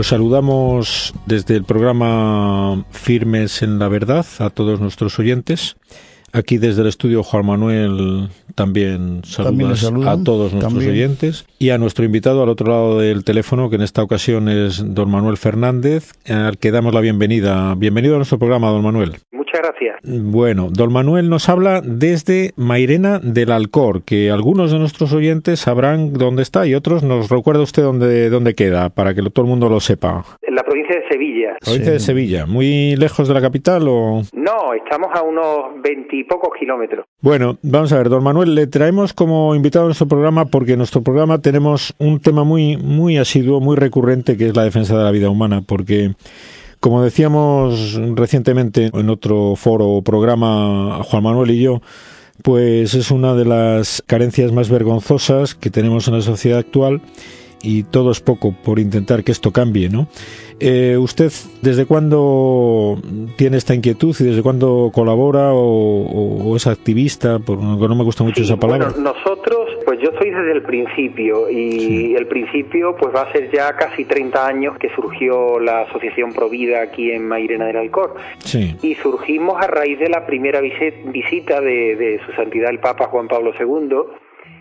Pues saludamos desde el programa Firmes en la Verdad a todos nuestros oyentes. Aquí desde el estudio Juan Manuel también saludas a todos nuestros oyentes y a nuestro invitado al otro lado del teléfono, que en esta ocasión es don Manuel Fernández, al que damos la bienvenida. Bienvenido a nuestro programa, don Manuel. Muchas gracias. Bueno, don Manuel nos habla desde Mairena del Alcor, que algunos de nuestros oyentes sabrán dónde está y otros nos recuerda usted dónde, dónde queda, para que todo el mundo lo sepa. En la provincia de Sevilla. ¿Provincia de Sevilla? ¿Muy lejos de la capital o...? No, estamos a unos veintipocos kilómetros. Bueno, vamos a ver, don Manuel, le traemos como invitado a nuestro programa porque nuestro programa tenemos un tema muy, muy asiduo, muy recurrente, que es la defensa de la vida humana, porque como decíamos recientemente en otro foro o programa, Juan Manuel y yo, pues es una de las carencias más vergonzosas que tenemos en la sociedad actual y todo es poco por intentar que esto cambie, ¿no? Eh, ¿Usted desde cuándo tiene esta inquietud y desde cuándo colabora o, es activista? Porque no me gusta mucho esa palabra. Bueno, nosotros, yo soy desde el principio y el principio pues va a ser ya casi 30 años que surgió la Asociación Provida aquí en Mairena del Alcor. Sí. Y surgimos a raíz de la primera visita de, de Su Santidad el Papa Juan Pablo II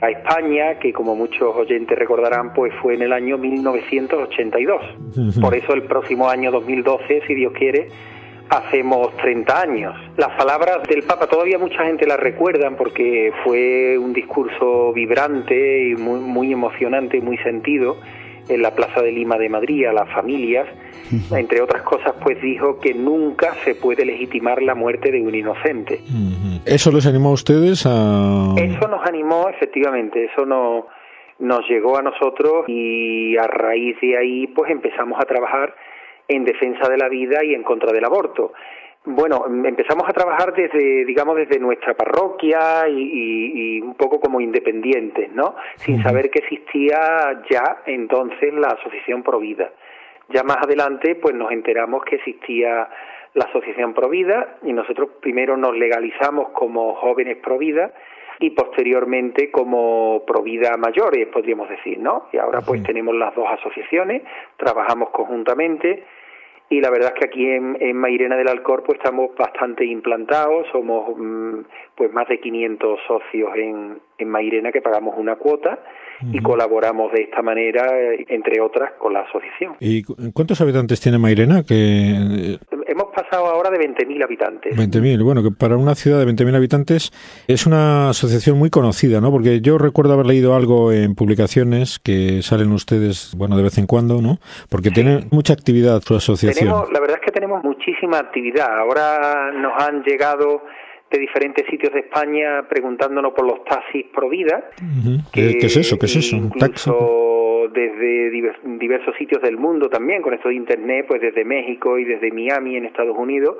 a España, que como muchos oyentes recordarán, pues fue en el año 1982. Por eso el próximo año 2012, si Dios quiere, hacemos 30 años. Las palabras del Papa todavía mucha gente las recuerdan porque fue un discurso vibrante y muy, muy emocionante y muy sentido en la Plaza de Lima de Madrid a las familias. Entre otras cosas, pues dijo que nunca se puede legitimar la muerte de un inocente. ¿Eso les animó a ustedes a...? Eso nos animó, efectivamente, eso no, nos llegó a nosotros y a raíz de ahí pues empezamos a trabajar en defensa de la vida y en contra del aborto. Bueno, empezamos a trabajar desde, digamos, desde nuestra parroquia y, un poco como independientes, ¿no? Sin saber que existía ya entonces la Asociación Provida. Ya más adelante, pues nos enteramos que existía la Asociación Provida y nosotros primero nos legalizamos como jóvenes Provida y posteriormente como Provida mayores, podríamos decir, ¿no? Y ahora pues tenemos las dos asociaciones, trabajamos conjuntamente y la verdad es que aquí en, en Mairena del Alcor pues estamos bastante implantados, somos mm, pues más de 500 socios en, en Mairena que pagamos una cuota y colaboramos de esta manera, entre otras, con la asociación. ¿Y cuántos habitantes tiene Mairena? Que... Pasado ahora de 20.000 habitantes. 20.000, bueno, que para una ciudad de 20.000 habitantes es una asociación muy conocida, ¿no? Porque yo recuerdo haber leído algo en publicaciones que salen ustedes, bueno, de vez en cuando, ¿no? Porque tiene mucha actividad su asociación. la verdad es que tenemos muchísima actividad. Ahora nos han llegado de diferentes sitios de España preguntándonos por los taxis pro vida. ¿Qué, es eso? ¿Qué es eso? Incluso desde diversos sitios del mundo también, con esto de Internet, pues desde México y desde Miami en Estados Unidos,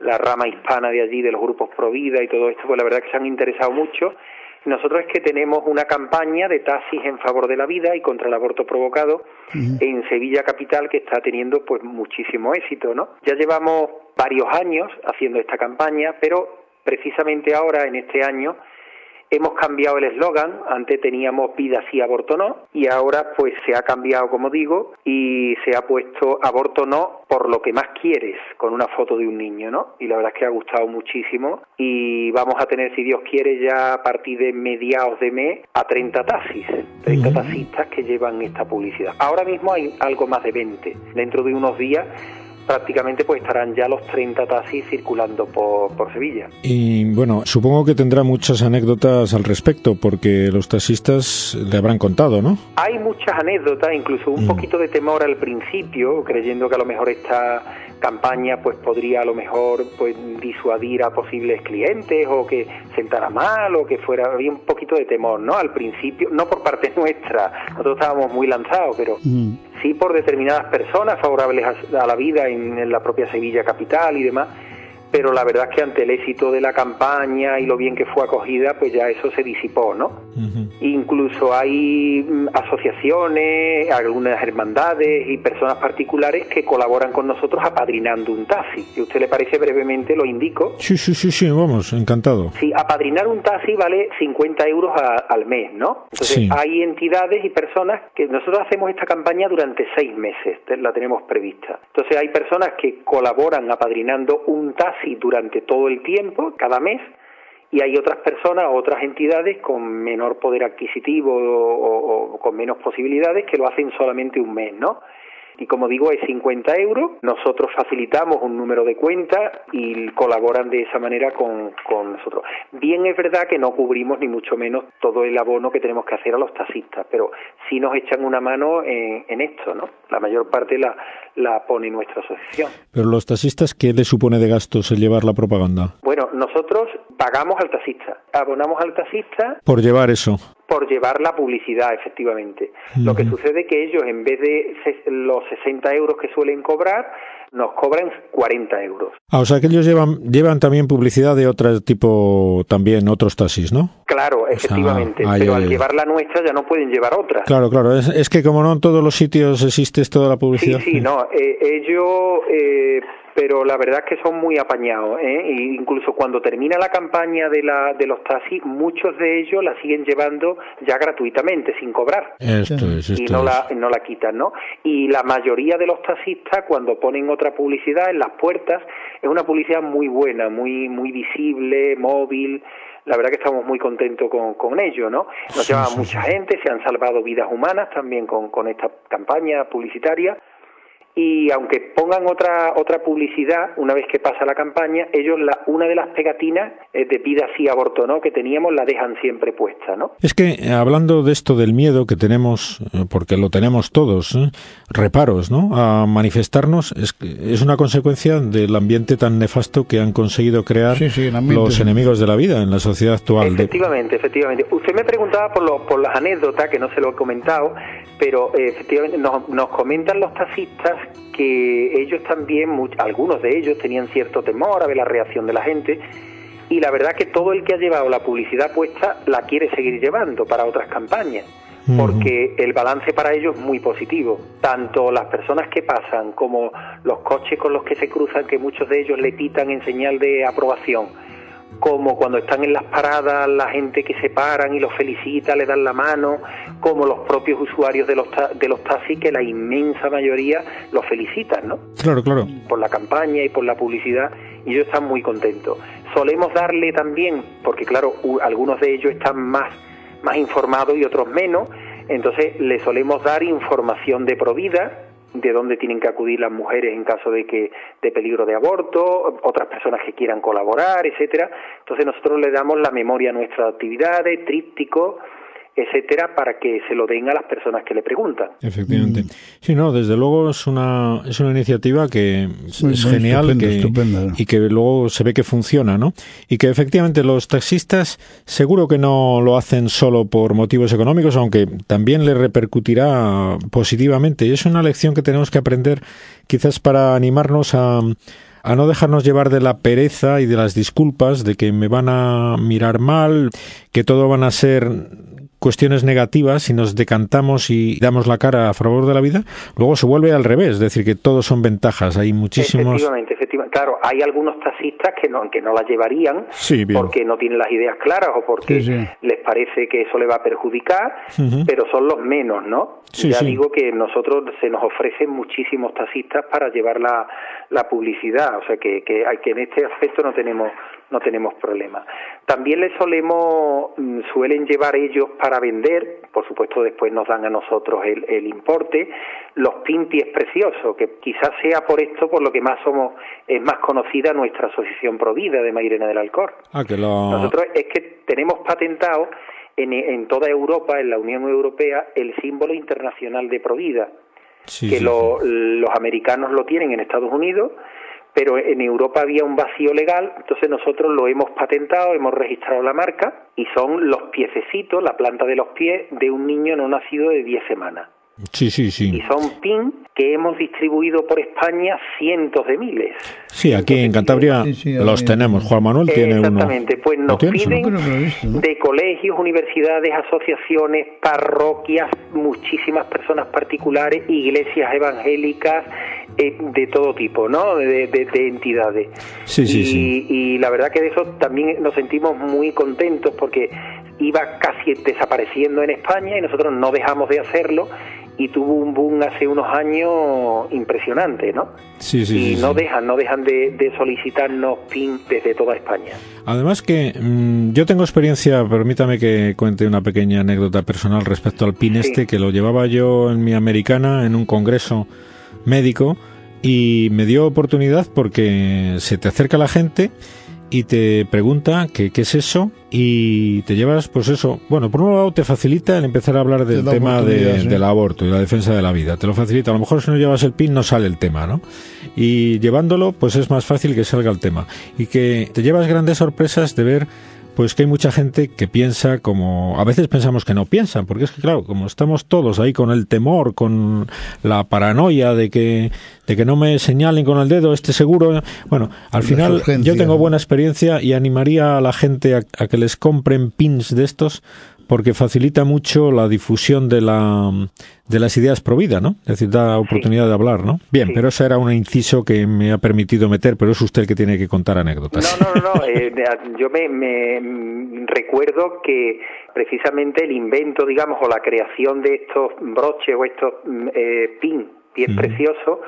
la rama hispana de allí, de los grupos pro vida y todo esto, pues la verdad que se han interesado mucho. Nosotros es que tenemos una campaña de taxis en favor de la vida y contra el aborto provocado en Sevilla capital que está teniendo pues muchísimo éxito, ¿no? Ya llevamos varios años haciendo esta campaña, pero precisamente ahora, en este año, hemos cambiado el eslogan, antes teníamos vida sí, aborto no, y ahora pues se ha cambiado, como digo, y se ha puesto aborto no por lo que más quieres, con una foto de un niño, ¿no? Y la verdad es que ha gustado muchísimo y vamos a tener, si Dios quiere, ya a partir de mediados de mes a 30 taxis, 30 taxistas que llevan esta publicidad. Ahora mismo hay algo más de 20. Dentro de unos días prácticamente pues estarán ya los 30 taxis circulando por, por, Sevilla. Y bueno, supongo que tendrá muchas anécdotas al respecto, porque los taxistas le habrán contado, ¿no? Hay muchas anécdotas, incluso un mm. poquito de temor al principio, creyendo que a lo mejor esta campaña pues podría a lo mejor pues disuadir a posibles clientes o que sentara mal o que fuera había un poquito de temor no al principio no por parte nuestra nosotros estábamos muy lanzados pero mm. Sí por determinadas personas favorables a, la vida en, la propia Sevilla capital y demás pero la verdad es que ante el éxito de la campaña y lo bien que fue acogida, pues ya eso se disipó, ¿no? Incluso hay mm, asociaciones, algunas hermandades y personas particulares que colaboran con nosotros apadrinando un taxi. Si a usted le parece brevemente, lo indico. Sí, sí, sí, sí, vamos, encantado. Sí, apadrinar un taxi vale 50 euros al mes, ¿no? Entonces hay entidades y personas que nosotros hacemos esta campaña durante seis meses, la tenemos prevista. Entonces hay personas que colaboran apadrinando un taxi durante todo el tiempo, cada mes, y hay otras personas, otras entidades con menor poder adquisitivo o, con menos posibilidades que lo hacen solamente un mes, ¿no? Y como digo, es 50 euros. Nosotros facilitamos un número de cuenta y colaboran de esa manera con, con nosotros. Bien es verdad que no cubrimos ni mucho menos todo el abono que tenemos que hacer a los taxistas, pero sí nos echan una mano en, en esto, ¿no? La mayor parte la, la pone nuestra asociación. Pero los taxistas, ¿qué les supone de gastos el llevar la propaganda? Bueno, nosotros pagamos al taxista, abonamos al taxista. Por llevar eso por llevar la publicidad, efectivamente. Lo que sucede es que ellos, en vez de los 60 euros que suelen cobrar, nos cobran 40 euros. Ah, o sea que ellos llevan, llevan también publicidad de otro tipo, también otros taxis, ¿no? Claro, efectivamente, pero al llevar la nuestra ya no pueden llevar otra. Claro, claro, es, que como no en todos los sitios existe toda la publicidad. Sí, sí, no, eh, ellos... Eh, pero la verdad es que son muy apañados. ¿eh? E incluso cuando termina la campaña de, la, de los taxis, muchos de ellos la siguen llevando ya gratuitamente, sin cobrar. Esto es, y no, La, no la quitan, ¿no? Y la mayoría de los taxistas, cuando ponen otra publicidad en las puertas, es una publicidad muy buena, muy, muy visible, móvil la verdad que estamos muy contentos con, con ello, ¿no? Nos lleva mucha gente, se han salvado vidas humanas también con, con esta campaña publicitaria y aunque pongan otra otra publicidad una vez que pasa la campaña ellos la una de las pegatinas eh, de vida sí aborto no que teníamos la dejan siempre puesta no es que eh, hablando de esto del miedo que tenemos eh, porque lo tenemos todos reparos no a manifestarnos es es una consecuencia del ambiente tan nefasto que han conseguido crear los enemigos de la vida en la sociedad actual. Efectivamente efectivamente. Usted me preguntaba por por las anécdotas que no se lo he comentado pero efectivamente nos, nos comentan los taxistas que ellos también, algunos de ellos tenían cierto temor a ver la reacción de la gente y la verdad que todo el que ha llevado la publicidad puesta la quiere seguir llevando para otras campañas porque el balance para ellos es muy positivo. Tanto las personas que pasan como los coches con los que se cruzan, que muchos de ellos le pitan en señal de aprobación como cuando están en las paradas la gente que se paran y los felicita, le dan la mano, como los propios usuarios de los, de los taxis que la inmensa mayoría los felicitan, ¿no? Claro, claro. Por la campaña y por la publicidad y ellos están muy contentos. Solemos darle también, porque claro, algunos de ellos están más, más informados y otros menos, entonces le solemos dar información de provida de dónde tienen que acudir las mujeres en caso de que de peligro de aborto, otras personas que quieran colaborar, etcétera. Entonces nosotros le damos la memoria a nuestras actividades, tríptico, etcétera, para que se lo den a las personas que le preguntan. Efectivamente. Mm. Sí, no, desde luego es una, es una iniciativa que es genial y que luego se ve que funciona, ¿no? Y que efectivamente los taxistas seguro que no lo hacen solo por motivos económicos, aunque también le repercutirá positivamente. Y es una lección que tenemos que aprender quizás para animarnos a a no dejarnos llevar de la pereza y de las disculpas, de que me van a mirar mal, que todo van a ser cuestiones negativas, si nos decantamos y damos la cara a favor de la vida, luego se vuelve al revés, es decir, que todos son ventajas. Hay muchísimos. Efectivamente, efectivamente. Claro, hay algunos taxistas que no, que no las llevarían porque no tienen las ideas claras o porque les parece que eso le va a perjudicar, pero son los menos, ¿no? ya digo que nosotros se nos ofrecen muchísimos taxistas para llevar la, la publicidad, o sea que, que, que en este aspecto no tenemos no tenemos problema. También les solemos, mm, suelen llevar ellos para vender, por supuesto después nos dan a nosotros el, el importe, los pinties preciosos, que quizás sea por esto por lo que más somos, es más conocida nuestra asociación Provida de Mairena del Alcor. Ah, que Nosotros es que tenemos patentado en, en toda Europa, en la Unión Europea, el símbolo internacional de Provida. que los americanos lo tienen en Estados Unidos pero en Europa había un vacío legal, entonces nosotros lo hemos patentado, hemos registrado la marca y son los piececitos, la planta de los pies de un niño no nacido de 10 semanas. Sí, sí, sí. Y son PIN que hemos distribuido por España cientos de miles. Sí, aquí en Cantabria los tenemos. Juan Manuel tiene uno. Exactamente, pues nos piden de colegios, universidades, asociaciones, parroquias, muchísimas personas particulares, iglesias evangélicas, de todo tipo, ¿no? De, entidades. Sí, sí, y, sí. y la verdad que de eso también nos sentimos muy contentos porque iba casi desapareciendo en España y nosotros no dejamos de hacerlo y tuvo un boom hace unos años impresionante, ¿no? Sí, sí, y no dejan, no dejan de, solicitarnos PIN desde toda España. Además que mm, yo tengo experiencia, permítame que cuente una pequeña anécdota personal respecto al PIN este, que lo llevaba yo en mi americana en un congreso médico y me dio oportunidad porque se te acerca la gente y te pregunta qué es eso y te llevas, pues eso, bueno, por un lado te facilita el empezar a hablar del tema del aborto y la defensa de la vida, te lo facilita, a lo mejor si no llevas el PIN no sale el tema, ¿no? Y llevándolo, pues es más fácil que salga el tema. Y que te llevas grandes sorpresas de ver pues que hay mucha gente que piensa como a veces pensamos que no piensan, porque es que claro, como estamos todos ahí con el temor, con la paranoia de que de que no me señalen con el dedo, este seguro, bueno, al final yo tengo buena experiencia y animaría a la gente a que les compren pins de estos porque facilita mucho la difusión de la de las ideas pro vida, ¿no? Es decir, da oportunidad de hablar, ¿no? Bien, pero ese era un inciso que me ha permitido meter, pero es usted el que tiene que contar anécdotas. No, no, no, eh, yo me, me, recuerdo que precisamente el invento, digamos, o la creación de estos broches o estos mm, eh, pin, bien preciosos,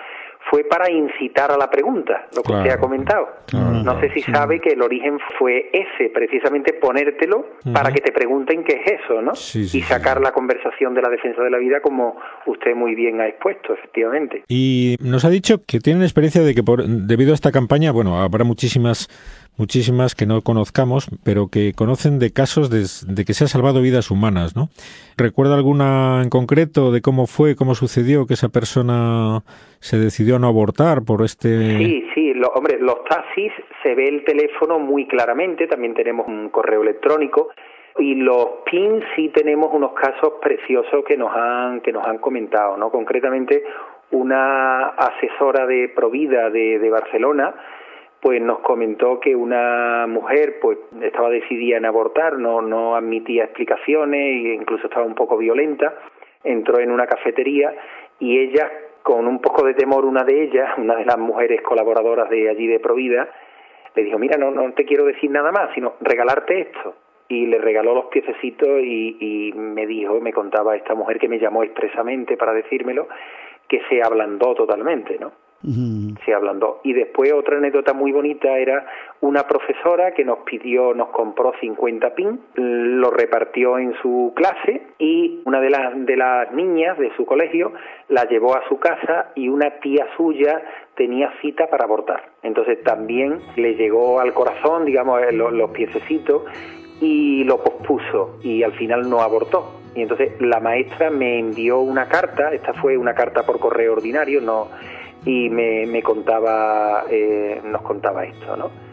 fue para incitar a la pregunta, lo que usted ha comentado. no sé si sabe que el origen fue ese, precisamente ponértelo para que te pregunten qué es eso, ¿no? y sacar la conversación de la defensa de la vida como usted muy bien ha expuesto, efectivamente. Y nos ha dicho que tienen experiencia de que por, debido a esta campaña, bueno, habrá muchísimas muchísimas que no conozcamos, pero que conocen de casos de, que se ha salvado vidas humanas, ¿no? ¿Recuerda alguna en concreto de cómo fue, cómo sucedió que esa persona se decidió a no abortar por este... Sí, sí, hombre, los taxis se ve el teléfono muy claramente, también tenemos un correo electrónico y los PIN sí tenemos unos casos preciosos que nos han que nos han comentado, ¿no? Concretamente una asesora de Provida de, de Barcelona pues nos comentó que una mujer pues estaba decidida en abortar, no, no admitía explicaciones e incluso estaba un poco violenta, entró en una cafetería y ella, con un poco de temor, una de ellas, una de las mujeres colaboradoras de allí de Provida, le dijo, mira, no, no te quiero decir nada más, sino regalarte esto. Y le regaló los piececitos y, y me dijo, me contaba esta mujer que me llamó expresamente para decírmelo, que se ablandó totalmente, ¿no? Se hablando. Y después otra anécdota muy bonita era una profesora que nos pidió, nos compró 50 pin, lo repartió en su clase y una de las, de las niñas de su colegio la llevó a su casa y una tía suya tenía cita para abortar. Entonces también le llegó al corazón, digamos, eh, los, los piececitos y lo pospuso y al final no abortó. Y entonces la maestra me envió una carta, esta fue una carta por correo ordinario, no y me, me contaba, eh, nos contaba esto, ¿no?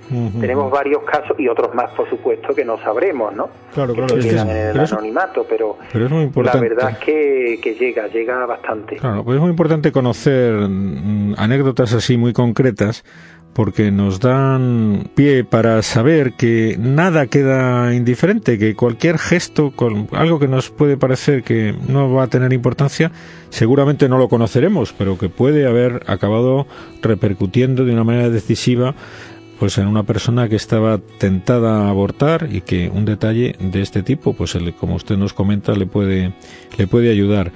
Tenemos varios casos y otros más, por supuesto, que no sabremos, ¿no? Claro, claro. Que quedan en el anonimato, pero, la verdad es que, que, llega, llega bastante. Claro, pues es muy importante conocer mm, anécdotas así muy concretas porque nos dan pie para saber que nada queda indiferente, que cualquier gesto, con algo que nos puede parecer que no va a tener importancia, seguramente no lo conoceremos, pero que puede haber acabado repercutiendo de una manera decisiva pues en una persona que estaba tentada a abortar y que un detalle de este tipo, pues como usted nos comenta, le puede le puede ayudar.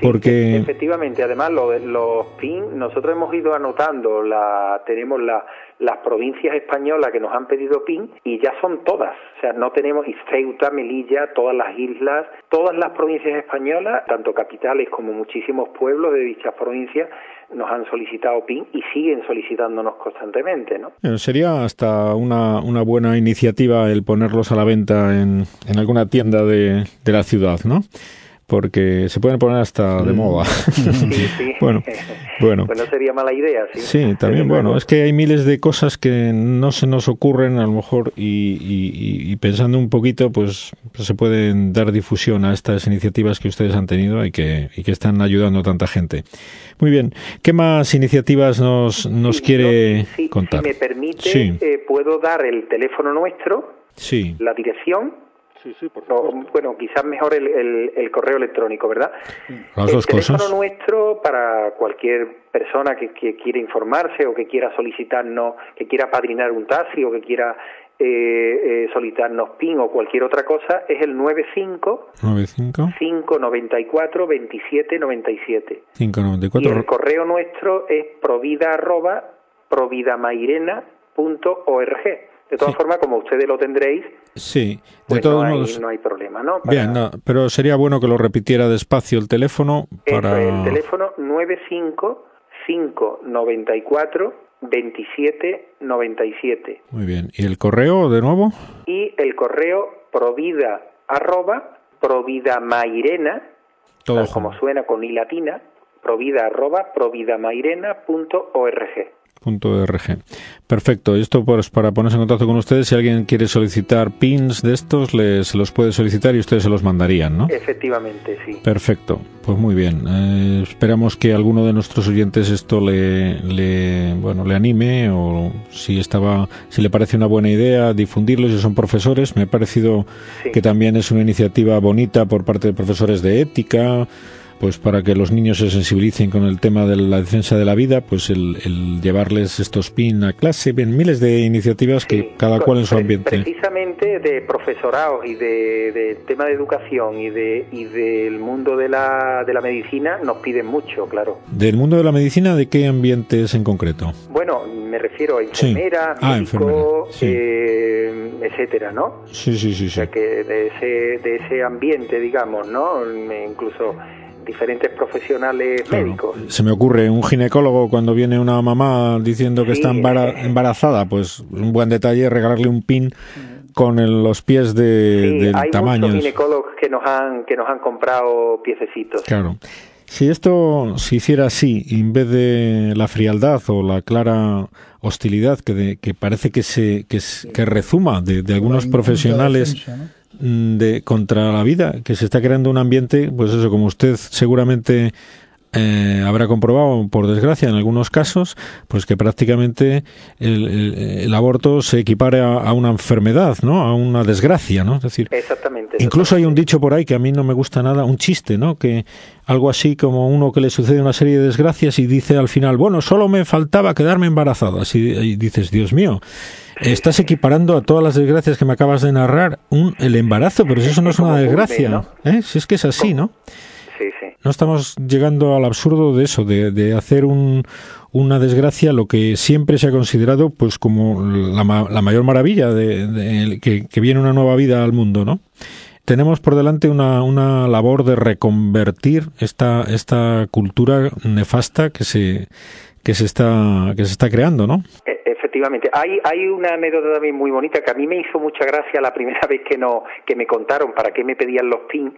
Porque... Efectivamente, además lo de los PIN, nosotros hemos ido anotando, la, tenemos la, las provincias españolas que nos han pedido PIN y ya son todas, o sea, no tenemos Ceuta, Melilla, todas las islas, todas las provincias españolas, tanto capitales como muchísimos pueblos de dichas provincias, nos han solicitado PIN y siguen solicitándonos constantemente, ¿no? sería hasta una, una buena iniciativa el ponerlos a la venta en, en alguna tienda de, de la ciudad, ¿no? Porque se pueden poner hasta de moda. bueno, bueno. Pues no sería mala idea, sí. Sí, también, bueno, es que hay miles de cosas que no se nos ocurren a lo mejor y, pensando un poquito, pues, se pueden dar difusión a estas iniciativas que ustedes han tenido y que, y que están ayudando a tanta gente. Muy bien, ¿qué más iniciativas nos, nos quiere contar? Si me permite, eh, puedo dar el teléfono nuestro, sí. la dirección bueno, quizás mejor el, correo electrónico, ¿verdad? Las el teléfono nuestro para cualquier persona que, que quiera informarse o que quiera solicitarnos, que quiera padrinar un taxi o que quiera eh, eh, solicitarnos PIN o cualquier otra cosa es el 95 95 594 27 97 594 y el correo nuestro es provida arroba providamairena.org de todas formas, como ustedes lo tendréis, sí, de pues todos no, modos, hay, no hay problema, ¿no? Bien, pero sería bueno que lo repitiera despacio el teléfono para... el teléfono 95594 2797. Muy bien. ¿Y el correo de nuevo? Y el correo provida arroba providamairena, Todo como suena con i latina, provida arroba providamairena.org. .org. Perfecto. Esto pues para ponerse en contacto con ustedes, si alguien quiere solicitar pins de estos, les, se los puede solicitar y ustedes se los mandarían, ¿no? Efectivamente, sí. Perfecto. Pues muy bien. Eh, esperamos que alguno de nuestros oyentes esto le, le, bueno, le anime o si estaba, si le parece una buena idea difundirlo, si son profesores. Me ha parecido que también es una iniciativa bonita por parte de profesores de ética pues para que los niños se sensibilicen con el tema de la defensa de la vida, pues el, llevarles estos PIN a clase, ven miles de iniciativas que cada cual en su ambiente. Precisamente de profesorados y de, tema de educación y de y del mundo de la, de la medicina nos piden mucho, claro. ¿Del mundo de la medicina de qué ambientes en concreto? Bueno, me refiero a enfermeras, ah, médicos, eh, etcétera, ¿no? Sí, sí, sí. O sea, que de ese, de ese ambiente, digamos, ¿no? Incluso diferentes profesionales médicos. Se me ocurre un ginecólogo cuando viene una mamá diciendo que está embarazada, pues un buen detalle es regalarle un pin con los pies de, del hay tamaño. Hay ginecólogos que nos han que nos han comprado piececitos. Claro. Si esto se hiciera así, en vez de la frialdad o la clara hostilidad que, que parece que se que, que rezuma de, de algunos profesionales de contra la vida, que se está creando un ambiente, pues eso, como usted seguramente eh, habrá comprobado, por desgracia, en algunos casos, pues que prácticamente el, aborto se equipare a, una enfermedad, ¿no? A una desgracia, ¿no? Es decir, incluso hay un dicho por ahí que a mí no me gusta nada, un chiste, ¿no? Que algo así como uno que le sucede una serie de desgracias y dice al final, bueno, solo me faltaba quedarme embarazada. Así y dices, Dios mío Estás equiparando a todas las desgracias que me acabas de narrar un, el embarazo, pero si eso no es una desgracia. ¿eh? Si es que es así, ¿no? No estamos llegando al absurdo de eso, de, de hacer un, una desgracia lo que siempre se ha considerado pues como la, la mayor maravilla de, que, que, viene una nueva vida al mundo, ¿no? Tenemos por delante una, una labor de reconvertir esta, esta cultura nefasta que se, que se está, que se está creando, ¿no? Eh, efectivamente. Hay, hay una anécdota también muy bonita que a mí me hizo mucha gracia la primera vez que, no, que me contaron para qué me pedían los pins,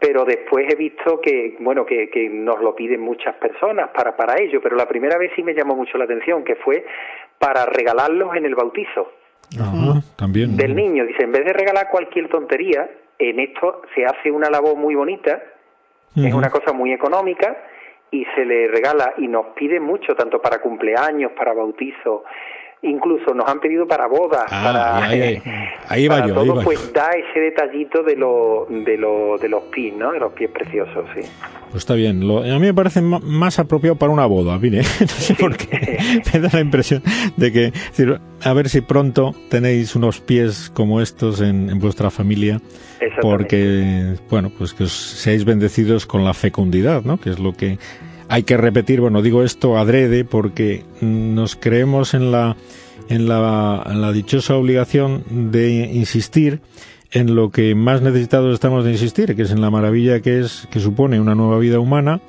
pero después he visto que, bueno, que, que nos lo piden muchas personas para, para ello, pero la primera vez sí me llamó mucho la atención, que fue para regalarlos en el bautizo. también. Del niño. Dice, en vez de regalar cualquier tontería, en esto se hace una labor muy bonita, es una cosa muy económica, y se le regala y nos pide mucho, tanto para cumpleaños, para bautizo, incluso nos han pedido para bodas, ah, para, ahí, ahí, va todo, pues da ese detallito de, lo, de, lo, de los pies, ¿no? De los pies preciosos, sí. Pues está bien. Lo, a mí me parece más apropiado para una boda, mire. no sé por qué. me da la impresión de que, a ver si pronto tenéis unos pies como estos en, en vuestra familia. Porque, bueno, pues que os seáis bendecidos con la fecundidad, ¿no? Que es lo que hay que repetir, bueno, digo esto adrede porque nos creemos en la, en la, dichosa obligación de insistir en lo que más necesitados estamos de insistir, que es en la maravilla que es que supone una nueva vida humana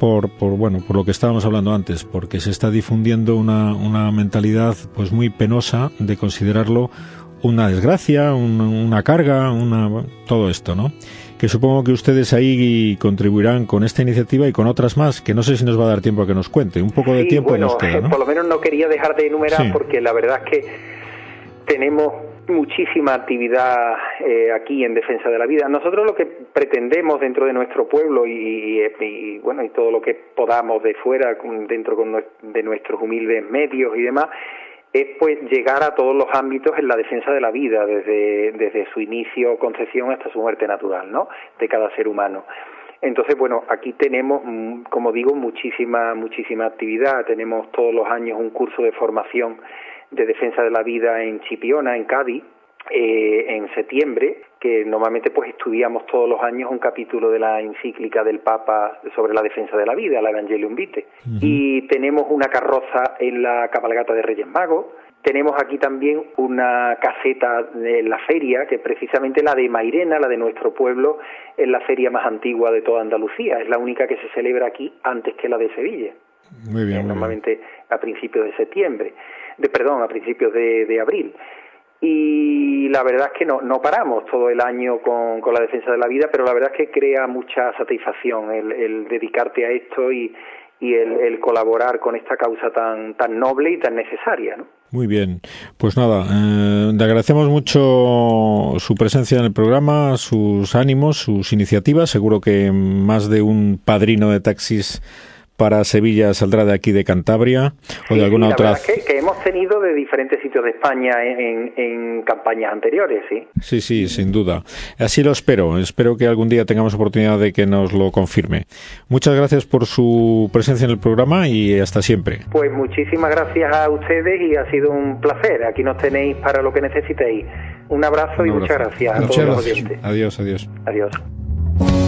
por, por bueno, por lo que estábamos hablando antes, porque se está difundiendo una, una mentalidad pues muy penosa de considerarlo una desgracia, una carga, una, todo esto, ¿no? Que supongo que ustedes ahí contribuirán con esta iniciativa y con otras más, que no sé si nos va a dar tiempo a que nos cuente. Un poco de tiempo bueno, Por lo menos no quería dejar de enumerar porque la verdad es que tenemos muchísima actividad eh, aquí en defensa de la vida. Nosotros lo que pretendemos dentro de nuestro pueblo y, bueno y todo lo que podamos de fuera dentro de nuestros humildes medios y demás es pues llegar a todos los ámbitos en la defensa de la vida, desde, desde su inicio, concepción hasta su muerte natural, ¿no? De cada ser humano. Entonces, bueno, aquí tenemos, mm, como digo, muchísima, muchísima actividad. Tenemos todos los años un curso de formación de defensa de la vida en Chipiona, en Cádiz, eh, en septiembre, que normalmente pues estudiamos todos los años un capítulo de la encíclica del Papa sobre la defensa de la vida, la Evangelium Vitae. Y tenemos una carroza en la cabalgata de Reyes Magos. Tenemos aquí también una caseta en la feria, que precisamente la de Mairena, la de nuestro pueblo, es la feria más antigua de toda Andalucía. Es la única que se celebra aquí antes que la de Sevilla. Muy bien. Eh, normalmente a principios de septiembre, de perdón, a principios de, de abril y la verdad es que no, no paramos todo el año con, con la defensa de la vida, pero la verdad es que crea mucha satisfacción el, dedicarte a esto y, y el, el, colaborar con esta causa tan, tan noble y tan necesaria. ¿no? Muy bien, pues nada, eh, le agradecemos mucho su presencia en el programa, sus ánimos, sus iniciativas. Seguro que más de un padrino de taxis para Sevilla saldrá de aquí de Cantabria o de alguna otra. Que, que, hemos tenido de diferentes sitios de España en, en, campañas anteriores, sí. Sí, sí, sin duda. Así lo espero. Espero que algún día tengamos oportunidad de que nos lo confirme. Muchas gracias por su presencia en el programa y hasta siempre. Pues muchísimas gracias a ustedes y ha sido un placer. Aquí nos tenéis para lo que necesitéis. Un abrazo, y muchas gracias a todos los oyentes. Adiós, adiós. Adiós.